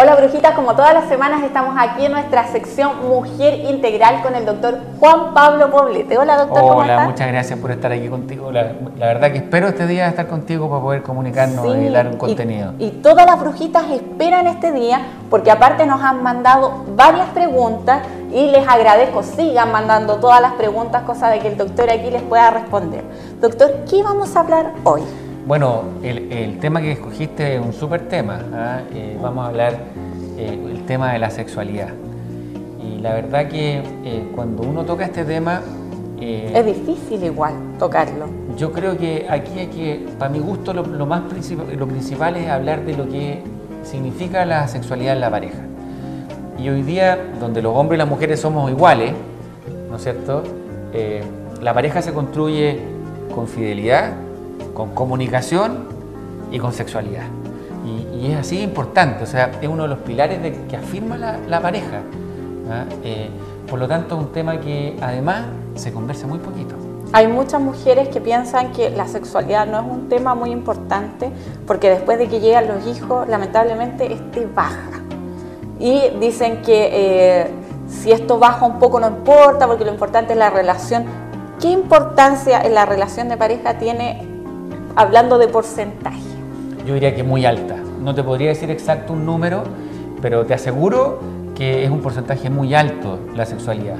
Hola brujitas, como todas las semanas estamos aquí en nuestra sección Mujer Integral con el doctor Juan Pablo Poblete. Hola doctor, ¿cómo Hola, muchas gracias por estar aquí contigo. La, verdad que espero este día estar contigo para poder comunicarnos y dar un contenido. Y, todas las brujitas esperan este día porque aparte nos han mandado varias preguntas y les agradezco, sigan mandando todas las preguntas, cosa de que el doctor aquí les pueda responder. Doctor, ¿qué vamos a hablar hoy? Bueno, el, tema que escogiste es un súper tema. ¿ah? Eh, vamos a hablar eh, el tema de la sexualidad. Y la verdad que eh, cuando uno toca este tema... es difícil igual tocarlo. Yo creo que aquí hay que, para mi gusto, lo, más principal, lo principal es hablar de lo que significa la sexualidad en la pareja. Y hoy día, donde los hombres y las mujeres somos iguales, ¿no es cierto? la pareja se construye con fidelidad, con comunicación y con sexualidad. Y, es así importante, o sea, es uno de los pilares que afirma la, pareja. ¿ah? Eh, por lo tanto, es un tema que además se conversa muy poquito. Hay muchas mujeres que piensan que la sexualidad no es un tema muy importante porque después de que llegan los hijos, lamentablemente, este baja. Y dicen que eh, si esto baja un poco no importa porque lo importante es la relación. ¿Qué importancia en la relación de pareja tiene hablando de porcentaje? Yo diría que muy alta. No te podría decir exacto un número, pero te aseguro que es un porcentaje muy alto la sexualidad.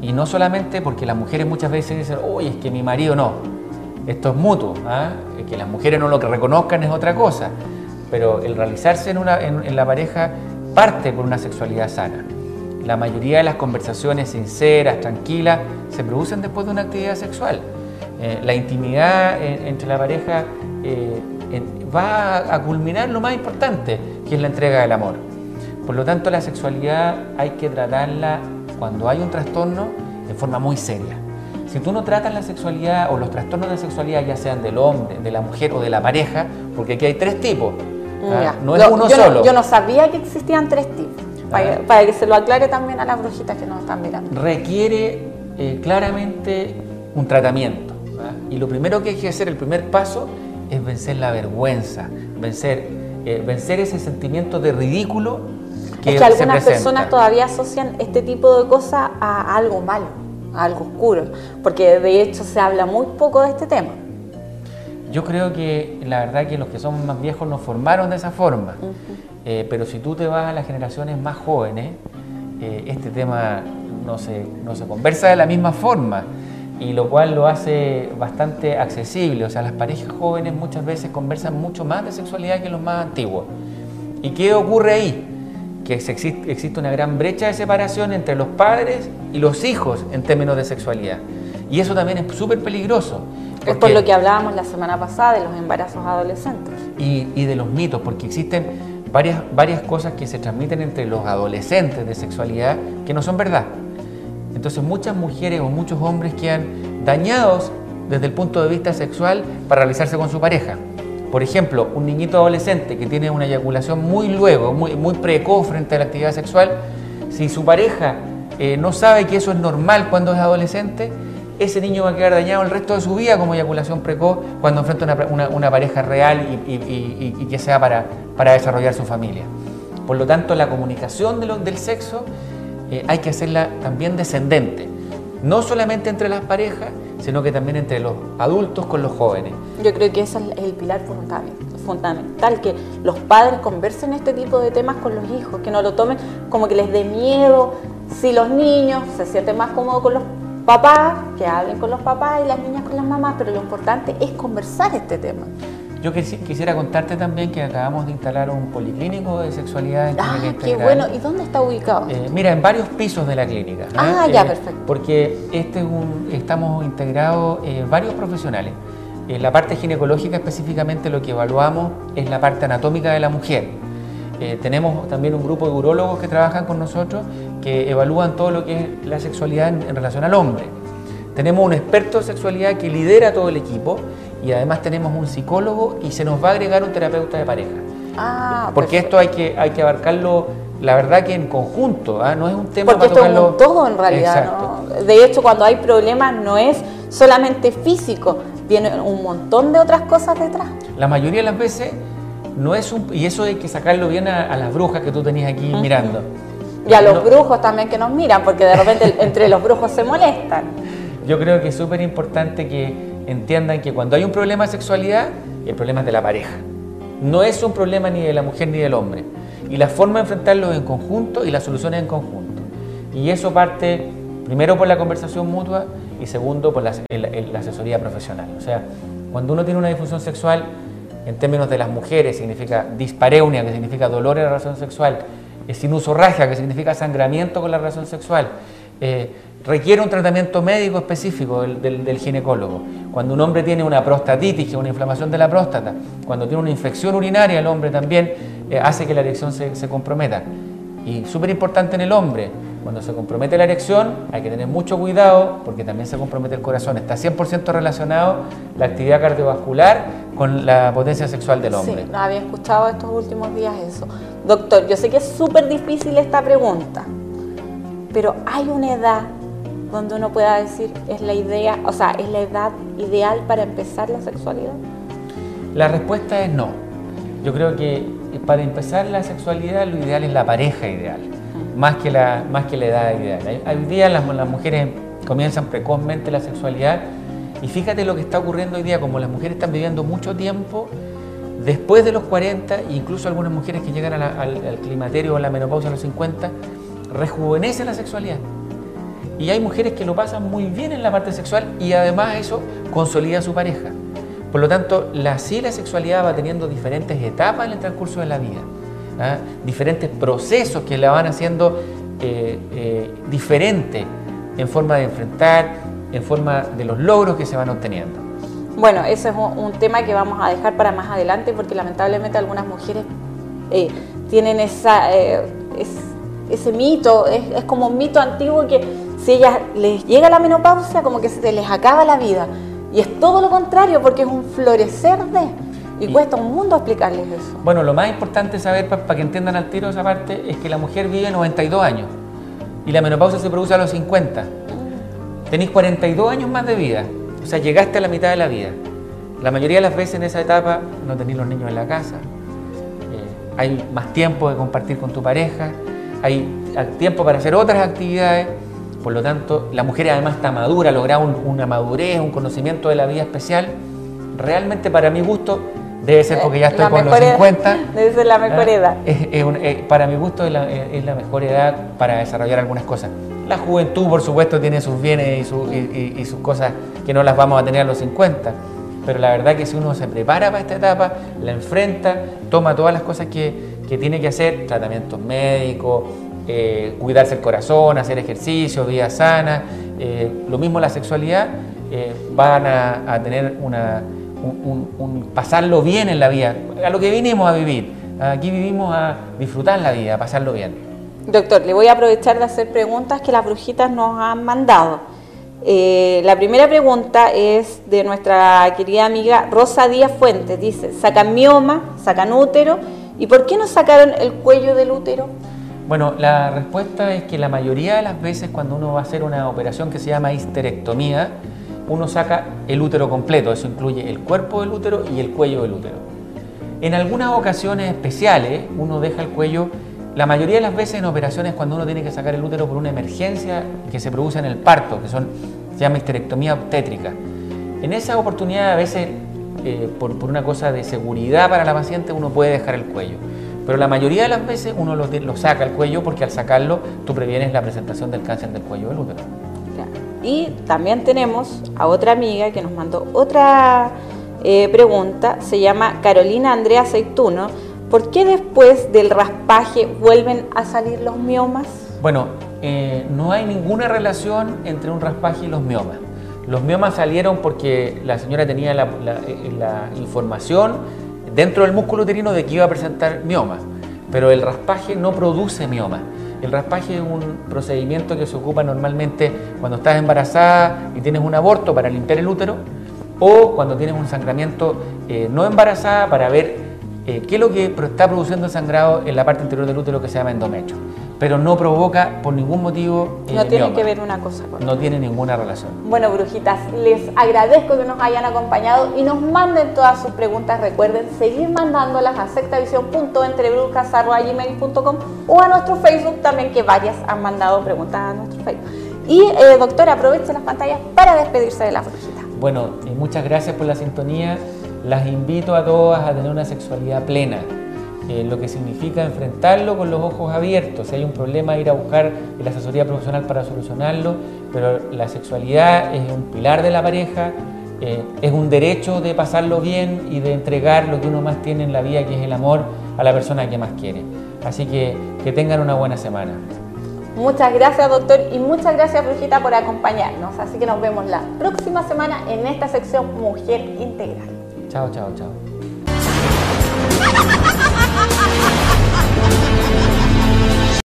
Y no solamente porque las mujeres muchas veces dicen, oye, es que mi marido no. Esto es mutuo. ¿ah? Que las mujeres no lo reconozcan es otra cosa. Pero el realizarse en, una, en la pareja parte por una sexualidad sana. La mayoría de las conversaciones sinceras, tranquilas, se producen después de una actividad sexual. Eh, la intimidad entre la pareja eh, va a culminar lo más importante, que es la entrega del amor. Por lo tanto, la sexualidad hay que tratarla cuando hay un trastorno de forma muy seria. Si tú no tratas la sexualidad o los trastornos de sexualidad, ya sean del hombre, de la mujer o de la pareja, porque aquí hay tres tipos, ¿ah? no es uno solo. yo no sabía que existían tres tipos, para, que se lo aclare también a las brujitas que nos están mirando. Requiere eh, claramente un tratamiento. Y lo primero que hay que hacer, el primer paso, es vencer la vergüenza, vencer, eh, vencer ese sentimiento de ridículo que Es que algunas personas todavía asocian este tipo de cosas a algo malo, a algo oscuro, porque de hecho se habla muy poco de este tema. Yo creo que la verdad que los que son más viejos nos formaron de esa forma, eh, pero si tú te vas a las generaciones más jóvenes, eh, este tema no se, no se conversa de la misma forma y lo cual lo hace bastante accesible. O sea, las parejas jóvenes muchas veces conversan mucho más de sexualidad que los más antiguos. ¿Y qué ocurre ahí? Que existe, existe una gran brecha de separación entre los padres y los hijos en términos de sexualidad. Y eso también es súper peligroso. Es por lo que hablábamos la semana pasada de los embarazos adolescentes. Y, y de los mitos, porque existen varias, varias cosas que se transmiten entre los adolescentes de sexualidad que no son verdad. Entonces muchas mujeres o muchos hombres quedan dañados desde el punto de vista sexual para realizarse con su pareja. Por ejemplo, un niñito adolescente que tiene una eyaculación muy luego, muy, precoz frente a la actividad sexual, si su pareja eh, no sabe que eso es normal cuando es adolescente, ese niño va a quedar dañado el resto de su vida como eyaculación precoz cuando enfrenta una, una, pareja real y, que sea para, desarrollar su familia. Por lo tanto, la comunicación de del sexo eh, hay que hacerla también descendente, no solamente entre las parejas, sino que también entre los adultos con los jóvenes. Yo creo que ese es el pilar fundamental, que los padres conversen este tipo de temas con los hijos, que no lo tomen como que les dé miedo, si los niños se sienten más cómodos con los papás, que hablen con los papás y las niñas con las mamás, pero lo importante es conversar este tema. Yo quisiera contarte también que acabamos de instalar un policlínico de sexualidad en ah, qué bueno. ¿Y dónde está ubicado? Eh, mira, en varios pisos de la clínica. Ah, ya, eh, perfecto. Porque este estamos integrados eh, varios profesionales. En la parte ginecológica específicamente lo que evaluamos es la parte anatómica de la mujer. tenemos también un grupo de urólogos que trabajan con nosotros que evalúan todo lo que es la sexualidad en relación al hombre. Tenemos un experto de sexualidad que lidera todo el equipo y además tenemos un psicólogo y se nos va a agregar un terapeuta de pareja. Ah, Porque esto hay que, hay que abarcarlo, la verdad que en conjunto, ¿ah? no es un tema Porque para esto es todo en realidad. De hecho, cuando hay problemas no es solamente físico, viene un montón de otras cosas detrás. La mayoría de las veces no es un, y eso hay que sacarlo bien a, las brujas que tú tenías aquí mirando. Y a los brujos también que nos miran, porque de repente entre los brujos se molestan. Yo creo que es súper importante que entiendan que cuando hay un problema de sexualidad, el problema es de la pareja. No es un problema ni de la mujer ni del hombre. Y la forma de enfrentarlo es en conjunto y la solución es en conjunto. Y eso parte primero por la conversación mutua y segundo por la, asesoría profesional. O sea, cuando uno tiene una disfunción sexual, en términos de las mujeres, significa dispareunia, que significa dolor en la relación sexual, sinusorragia, que significa sangramiento con la relación sexual, eh, requiere un tratamiento médico específico del, ginecólogo. Cuando un hombre tiene una prostatitis, que es una inflamación de la próstata, cuando tiene una infección urinaria, el hombre también eh, hace que la erección se, se comprometa. Y súper importante en el hombre, cuando se compromete la erección hay que tener mucho cuidado porque también se compromete el corazón. Está 100% relacionado la actividad cardiovascular con la potencia sexual del hombre. Sí, había escuchado estos últimos días eso. Doctor, yo sé que es súper difícil esta pregunta, pero hay una edad donde uno pueda decir es la idea, o sea, es la edad ideal para empezar la sexualidad. La respuesta es no. Yo creo que para empezar la sexualidad lo ideal es la pareja ideal más que la, más que la edad ideal. Hoy día las, las mujeres comienzan precozmente la sexualidad y fíjate lo que está ocurriendo hoy día, como las mujeres están viviendo mucho tiempo después de los 40, incluso algunas mujeres que llegan al, climaterio o a la menopausia a los 50, rejuvenecen la sexualidad. Y hay mujeres que lo pasan muy bien en la parte sexual y además eso consolida a su pareja. Por lo tanto, la, la sexualidad va teniendo diferentes etapas en el transcurso de la vida. ¿ah? diferentes procesos que la van haciendo eh, eh, diferente en forma de enfrentar, en forma de los logros que se van obteniendo. Bueno, ese es un, tema que vamos a dejar para más adelante porque lamentablemente algunas mujeres eh, tienen esa, ese mito, es, es, como un mito antiguo que si ellas les llega la menopausia como que se les acaba la vida. Y es todo lo contrario porque es un florecer de... Y, cuesta un mundo explicarles eso. Bueno, lo más importante saber, para que entiendan al tiro esa parte, es que la mujer vive 92 años y la menopausia se produce a los 50. Tenéis 42 años más de vida, o sea, llegaste a la mitad de la vida. La mayoría de las veces en esa etapa no tenéis los niños en la casa, eh, hay más tiempo de compartir con tu pareja, hay tiempo para hacer otras actividades, por lo tanto, la mujer además está madura, logra una madurez, un conocimiento de la vida especial. Realmente para mi gusto Debe ser porque ya estoy con los 50. Debe ser la mejor ah, edad. Eh, para mi gusto es la, mejor edad para desarrollar algunas cosas. La juventud, por supuesto, tiene sus bienes y, sus cosas que no las vamos a tener a los 50. Pero la verdad que si uno se prepara para esta etapa, la enfrenta, toma todas las cosas que, tiene que hacer, tratamientos médicos, eh, cuidarse el corazón, hacer ejercicio, vida sana, eh, lo mismo la sexualidad, van a tener una un, pasarlo bien en la vida, a lo que vinimos a vivir. Aquí vivimos a disfrutar la vida, a pasarlo bien. Doctor, le voy a aprovechar de hacer preguntas que las brujitas nos han mandado. Eh, la primera pregunta es de nuestra querida amiga Rosa Díaz Fuentes. Dice, sacan mioma, sacan útero. ¿Y por qué no sacaron el cuello del útero? Bueno, la respuesta es que la mayoría de las veces cuando uno va a hacer una operación que se llama histerectomía, uno saca el útero completo, eso incluye el cuerpo del útero y el cuello del útero. En algunas ocasiones especiales uno deja el cuello, la mayoría de las veces en operaciones cuando uno tiene que sacar el útero por una emergencia que se produce en el parto, que son, se llama histerectomía obstétrica. En esa oportunidad a veces eh, por, una cosa de seguridad para la paciente uno puede dejar el cuello. Pero la mayoría de las veces uno lo, lo saca el cuello porque al sacarlo tú previenes la presentación del cáncer del cuello del útero. Y también tenemos a otra amiga que nos mandó otra eh, pregunta, se llama Carolina Andrea Aceituno. ¿Por qué después del raspaje vuelven a salir los miomas? Bueno, eh, no hay ninguna relación entre un raspaje y los miomas. Los miomas salieron porque la señora tenía la, eh, la información dentro del músculo uterino de que iba a presentar miomas, pero el raspaje no produce miomas. El raspaje es un procedimiento que se ocupa normalmente cuando estás embarazada y tienes un aborto para limpiar el útero o cuando tienes un sangramiento eh, no embarazada para ver eh, qué es lo que está produciendo el sangrado en la parte interior del útero que se llama endometrio. pero no provoca por ningún motivo. no tiene que ver una cosa con No tiene ninguna relación. Bueno, brujitas, les agradezco que nos hayan acompañado y nos manden todas sus preguntas. Recuerden seguir mandándolas a sectavisión.entrebrujas.com o a nuestro Facebook también, que varias han mandado preguntas a nuestro Facebook. Y eh, doctora, aproveche las pantallas para despedirse de la brujita. Bueno, y muchas gracias por la sintonía. Las invito a todas a tener una sexualidad plena eh, lo que significa enfrentarlo con los ojos abiertos. Si hay un problema, ir a buscar la asesoría profesional para solucionarlo, pero la sexualidad es un pilar de la pareja, eh, es un derecho de pasarlo bien y de entregar lo que uno más tiene en la vida, que es el amor, a la persona que más quiere. Así que que tengan una buena semana. Muchas gracias, doctor, y muchas gracias, Brujita, por acompañarnos. Así que nos vemos la próxima semana en esta sección Mujer Integral. Chào chào chào.